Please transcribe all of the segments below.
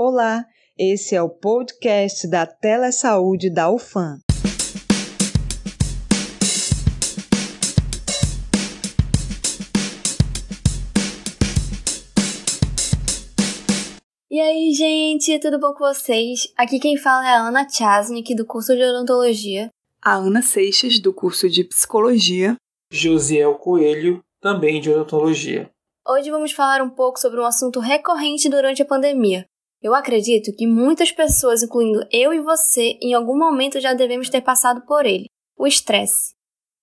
Olá, esse é o podcast da Telesaúde da UFAM. E aí, gente, tudo bom com vocês? Aqui quem fala é a Ana Chasnick, do curso de Odontologia. A Ana Seixas, do curso de Psicologia. Josiel Coelho, também de Odontologia. Hoje vamos falar um pouco sobre um assunto recorrente durante a pandemia. Eu acredito que muitas pessoas, incluindo eu e você, em algum momento já devemos ter passado por ele: o estresse.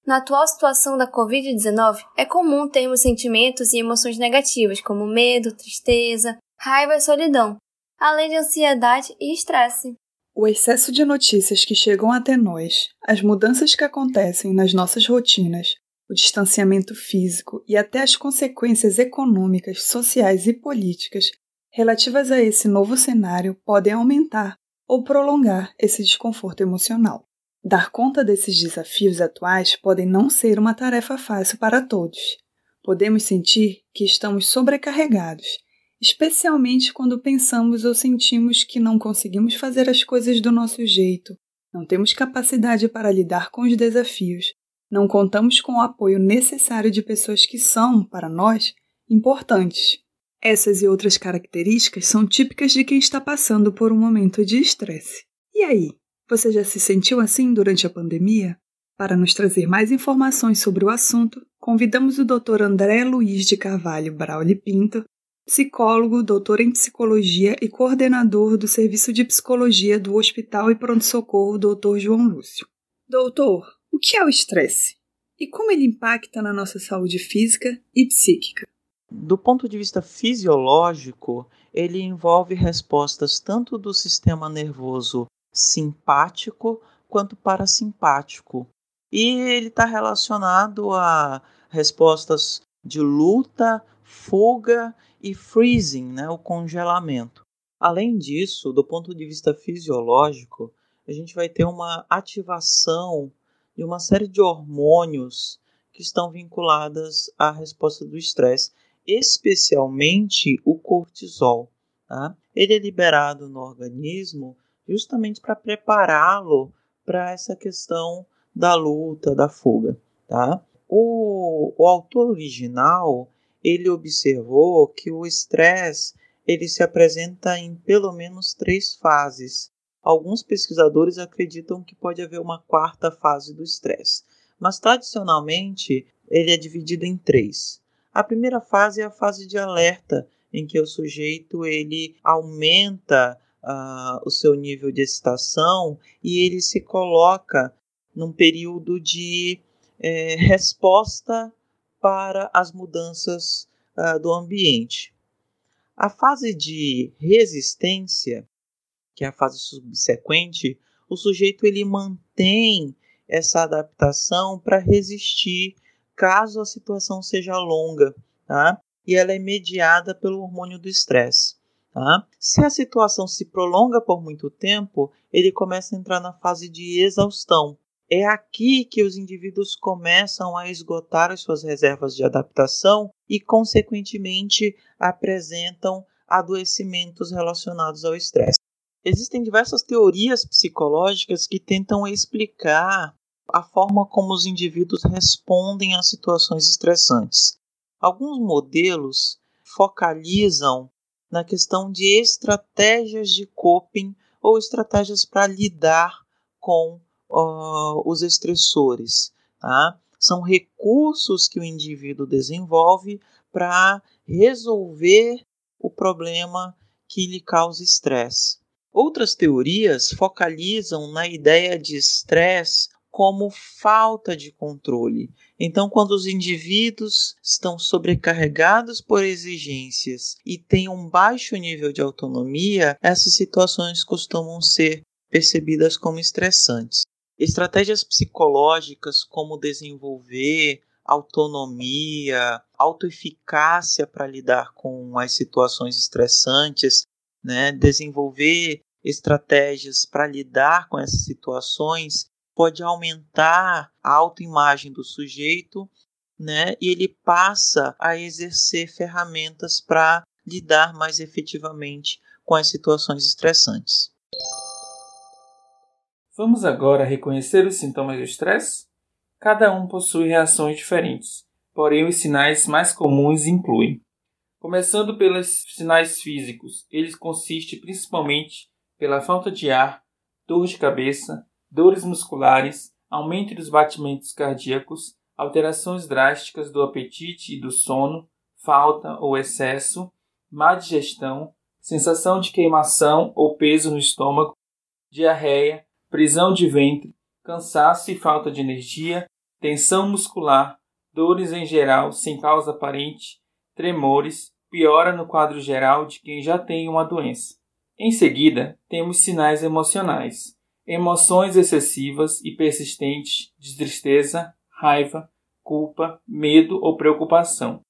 Na atual situação da Covid-19, é comum termos sentimentos e emoções negativas, como medo, tristeza, raiva e solidão, além de ansiedade e estresse. O excesso de notícias que chegam até nós, as mudanças que acontecem nas nossas rotinas, o distanciamento físico e até as consequências econômicas, sociais e políticas relativas a esse novo cenário podem aumentar ou prolongar esse desconforto emocional. Dar conta desses desafios atuais podem não ser uma tarefa fácil para todos. Podemos sentir que estamos sobrecarregados, especialmente quando pensamos ou sentimos que não conseguimos fazer as coisas do nosso jeito, não temos capacidade para lidar com os desafios não contamos com o apoio necessário de pessoas que são, para nós, importantes. Essas e outras características são típicas de quem está passando por um momento de estresse. E aí, você já se sentiu assim durante a pandemia? Para nos trazer mais informações sobre o assunto, convidamos o Dr. André Luiz de Carvalho Brauli Pinto, psicólogo, doutor em psicologia e coordenador do Serviço de Psicologia do Hospital e Pronto-Socorro Dr. João Lúcio. Doutor, o que é o estresse? E como ele impacta na nossa saúde física e psíquica? Do ponto de vista fisiológico, ele envolve respostas tanto do sistema nervoso simpático quanto parasimpático. E ele está relacionado a respostas de luta, fuga e freezing, né, o congelamento. Além disso, do ponto de vista fisiológico, a gente vai ter uma ativação de uma série de hormônios que estão vinculadas à resposta do estresse, especialmente o cortisol. Tá? Ele é liberado no organismo justamente para prepará-lo para essa questão da luta, da fuga. Tá? O, o autor original ele observou que o estresse ele se apresenta em pelo menos três fases. Alguns pesquisadores acreditam que pode haver uma quarta fase do estresse, mas tradicionalmente ele é dividido em três. A primeira fase é a fase de alerta, em que o sujeito ele aumenta uh, o seu nível de excitação e ele se coloca num período de é, resposta para as mudanças uh, do ambiente. A fase de resistência que é a fase subsequente, o sujeito ele mantém essa adaptação para resistir caso a situação seja longa, tá? E ela é mediada pelo hormônio do estresse. Tá? Se a situação se prolonga por muito tempo, ele começa a entrar na fase de exaustão. É aqui que os indivíduos começam a esgotar as suas reservas de adaptação e, consequentemente, apresentam adoecimentos relacionados ao estresse. Existem diversas teorias psicológicas que tentam explicar a forma como os indivíduos respondem a situações estressantes. Alguns modelos focalizam na questão de estratégias de coping ou estratégias para lidar com uh, os estressores. Tá? São recursos que o indivíduo desenvolve para resolver o problema que lhe causa estresse. Outras teorias focalizam na ideia de estresse como falta de controle. Então, quando os indivíduos estão sobrecarregados por exigências e têm um baixo nível de autonomia, essas situações costumam ser percebidas como estressantes. Estratégias psicológicas como desenvolver autonomia, autoeficácia para lidar com as situações estressantes, né, desenvolver estratégias para lidar com essas situações pode aumentar a autoimagem do sujeito, né? E ele passa a exercer ferramentas para lidar mais efetivamente com as situações estressantes. Vamos agora reconhecer os sintomas do estresse? Cada um possui reações diferentes, porém os sinais mais comuns incluem Começando pelos sinais físicos, eles consistem principalmente pela falta de ar, dor de cabeça, dores musculares, aumento dos batimentos cardíacos, alterações drásticas do apetite e do sono, falta ou excesso, má digestão, sensação de queimação ou peso no estômago, diarreia, prisão de ventre, cansaço e falta de energia, tensão muscular, dores em geral sem causa aparente, tremores, piora no quadro geral de quem já tem uma doença. Em seguida, temos sinais emocionais, emoções excessivas e persistentes de tristeza, raiva, culpa, medo ou preocupação,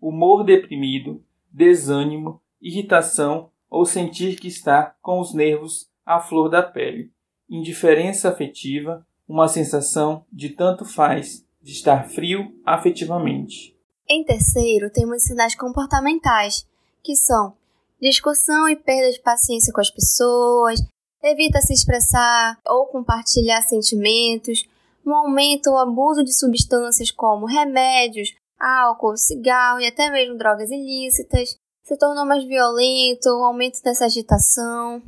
humor deprimido, desânimo, irritação ou sentir que está com os nervos à flor da pele, indiferença afetiva, uma sensação de tanto faz, de estar frio afetivamente. Em terceiro, temos sinais comportamentais, que são discussão e perda de paciência com as pessoas, evita se expressar ou compartilhar sentimentos, um aumento ou abuso de substâncias como remédios, álcool, cigarro e até mesmo drogas ilícitas, se tornou mais violento, um aumento dessa agitação.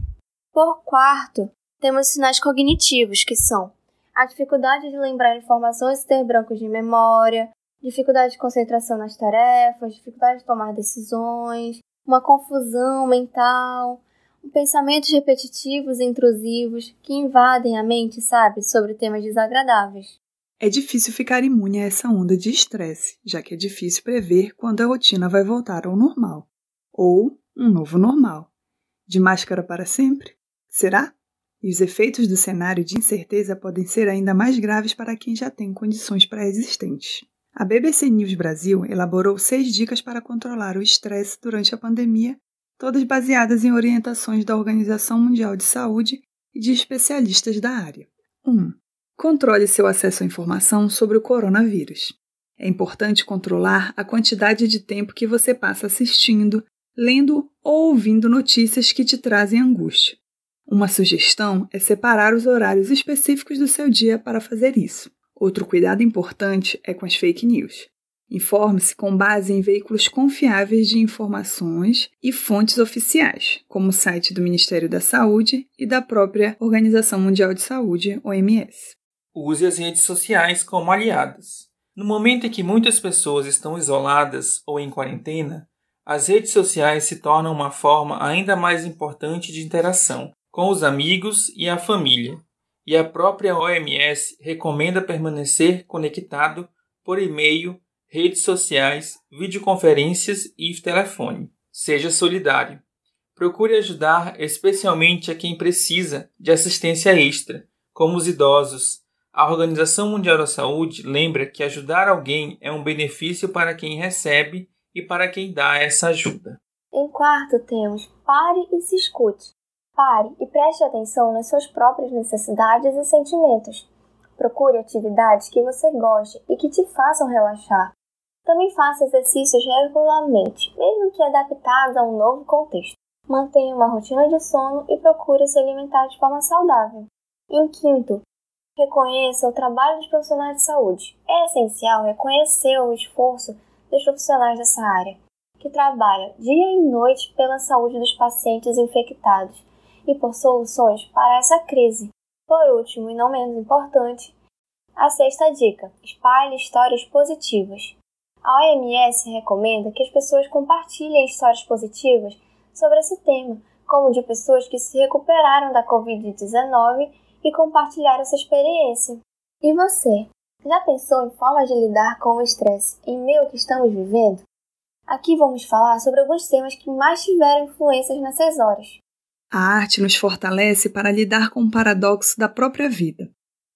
Por quarto, temos sinais cognitivos, que são a dificuldade de lembrar informações e ter brancos de memória, dificuldade de concentração nas tarefas, dificuldade de tomar decisões, uma confusão mental, pensamentos repetitivos e intrusivos que invadem a mente, sabe, sobre temas desagradáveis. É difícil ficar imune a essa onda de estresse, já que é difícil prever quando a rotina vai voltar ao normal ou um novo normal. De máscara para sempre? Será? E os efeitos do cenário de incerteza podem ser ainda mais graves para quem já tem condições pré-existentes. A BBC News Brasil elaborou seis dicas para controlar o estresse durante a pandemia, todas baseadas em orientações da Organização Mundial de Saúde e de especialistas da área. 1. Controle seu acesso à informação sobre o coronavírus. É importante controlar a quantidade de tempo que você passa assistindo, lendo ou ouvindo notícias que te trazem angústia. Uma sugestão é separar os horários específicos do seu dia para fazer isso. Outro cuidado importante é com as fake news. Informe-se com base em veículos confiáveis de informações e fontes oficiais, como o site do Ministério da Saúde e da própria Organização Mundial de Saúde, OMS. Use as redes sociais como aliadas. No momento em que muitas pessoas estão isoladas ou em quarentena, as redes sociais se tornam uma forma ainda mais importante de interação com os amigos e a família e a própria OMS recomenda permanecer conectado por e-mail, redes sociais, videoconferências e telefone. Seja solidário. Procure ajudar especialmente a quem precisa de assistência extra, como os idosos. A Organização Mundial da Saúde lembra que ajudar alguém é um benefício para quem recebe e para quem dá essa ajuda. Em quarto, temos pare e se escute. Pare e preste atenção nas suas próprias necessidades e sentimentos. Procure atividades que você goste e que te façam relaxar. Também faça exercícios regularmente, mesmo que adaptados a um novo contexto. Mantenha uma rotina de sono e procure se alimentar de forma saudável. Em quinto, reconheça o trabalho dos profissionais de saúde. É essencial reconhecer o esforço dos profissionais dessa área, que trabalham dia e noite pela saúde dos pacientes infectados e por soluções para essa crise. Por último, e não menos importante, a sexta dica: espalhe histórias positivas. A OMS recomenda que as pessoas compartilhem histórias positivas sobre esse tema, como de pessoas que se recuperaram da Covid-19 e compartilharam essa experiência. E você? Já pensou em formas de lidar com o estresse em meio ao que estamos vivendo? Aqui vamos falar sobre alguns temas que mais tiveram influências nessas horas. A arte nos fortalece para lidar com o paradoxo da própria vida.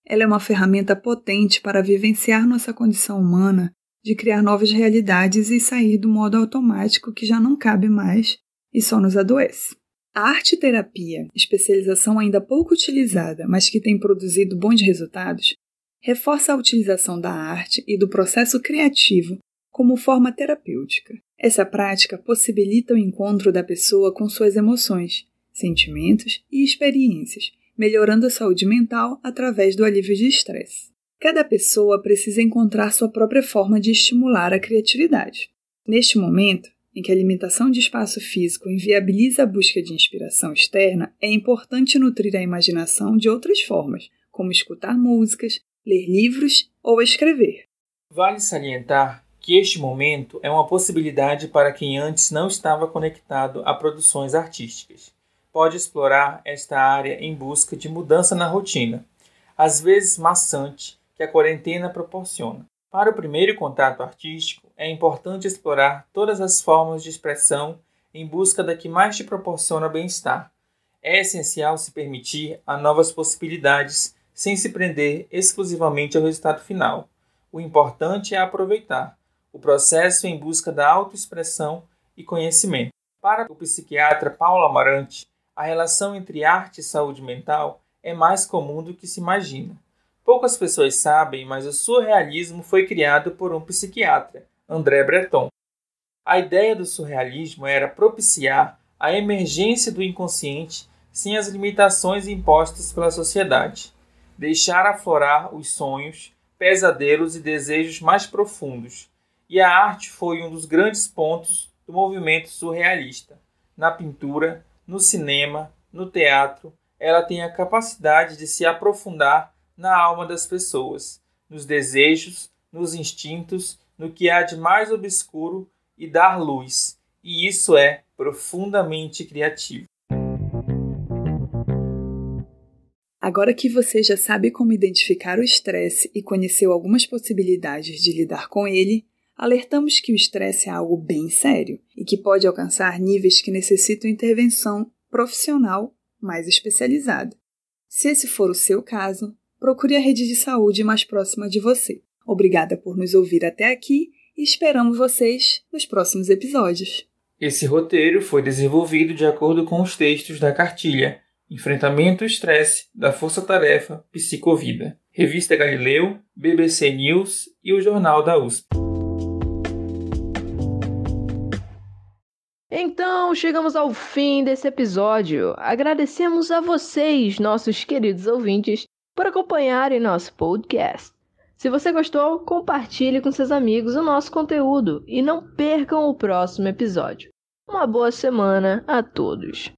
Ela é uma ferramenta potente para vivenciar nossa condição humana de criar novas realidades e sair do modo automático que já não cabe mais e só nos adoece. A arte-terapia, especialização ainda pouco utilizada, mas que tem produzido bons resultados, reforça a utilização da arte e do processo criativo como forma terapêutica. Essa prática possibilita o encontro da pessoa com suas emoções, sentimentos e experiências, melhorando a saúde mental através do alívio de estresse. Cada pessoa precisa encontrar sua própria forma de estimular a criatividade. Neste momento, em que a limitação de espaço físico inviabiliza a busca de inspiração externa, é importante nutrir a imaginação de outras formas, como escutar músicas, ler livros ou escrever. Vale salientar que este momento é uma possibilidade para quem antes não estava conectado a produções artísticas. Pode explorar esta área em busca de mudança na rotina, às vezes maçante, que a quarentena proporciona. Para o primeiro contato artístico, é importante explorar todas as formas de expressão em busca da que mais te proporciona bem-estar. É essencial se permitir a novas possibilidades sem se prender exclusivamente ao resultado final. O importante é aproveitar, o processo em busca da autoexpressão e conhecimento. Para o psiquiatra Paulo Amarante, a relação entre arte e saúde mental é mais comum do que se imagina. Poucas pessoas sabem, mas o surrealismo foi criado por um psiquiatra, André Breton. A ideia do surrealismo era propiciar a emergência do inconsciente sem as limitações impostas pela sociedade, deixar aflorar os sonhos, pesadelos e desejos mais profundos, e a arte foi um dos grandes pontos do movimento surrealista. Na pintura, no cinema, no teatro, ela tem a capacidade de se aprofundar na alma das pessoas, nos desejos, nos instintos, no que há de mais obscuro e dar luz. E isso é profundamente criativo. Agora que você já sabe como identificar o estresse e conheceu algumas possibilidades de lidar com ele, alertamos que o estresse é algo bem sério e que pode alcançar níveis que necessitam intervenção profissional mais especializada. Se esse for o seu caso, procure a rede de saúde mais próxima de você. Obrigada por nos ouvir até aqui e esperamos vocês nos próximos episódios. Esse roteiro foi desenvolvido de acordo com os textos da cartilha Enfrentamento ao Estresse da Força Tarefa Psicovida, Revista Galileu, BBC News e o Jornal da USP. Então, chegamos ao fim desse episódio. Agradecemos a vocês, nossos queridos ouvintes, por acompanharem nosso podcast. Se você gostou, compartilhe com seus amigos o nosso conteúdo e não percam o próximo episódio. Uma boa semana a todos!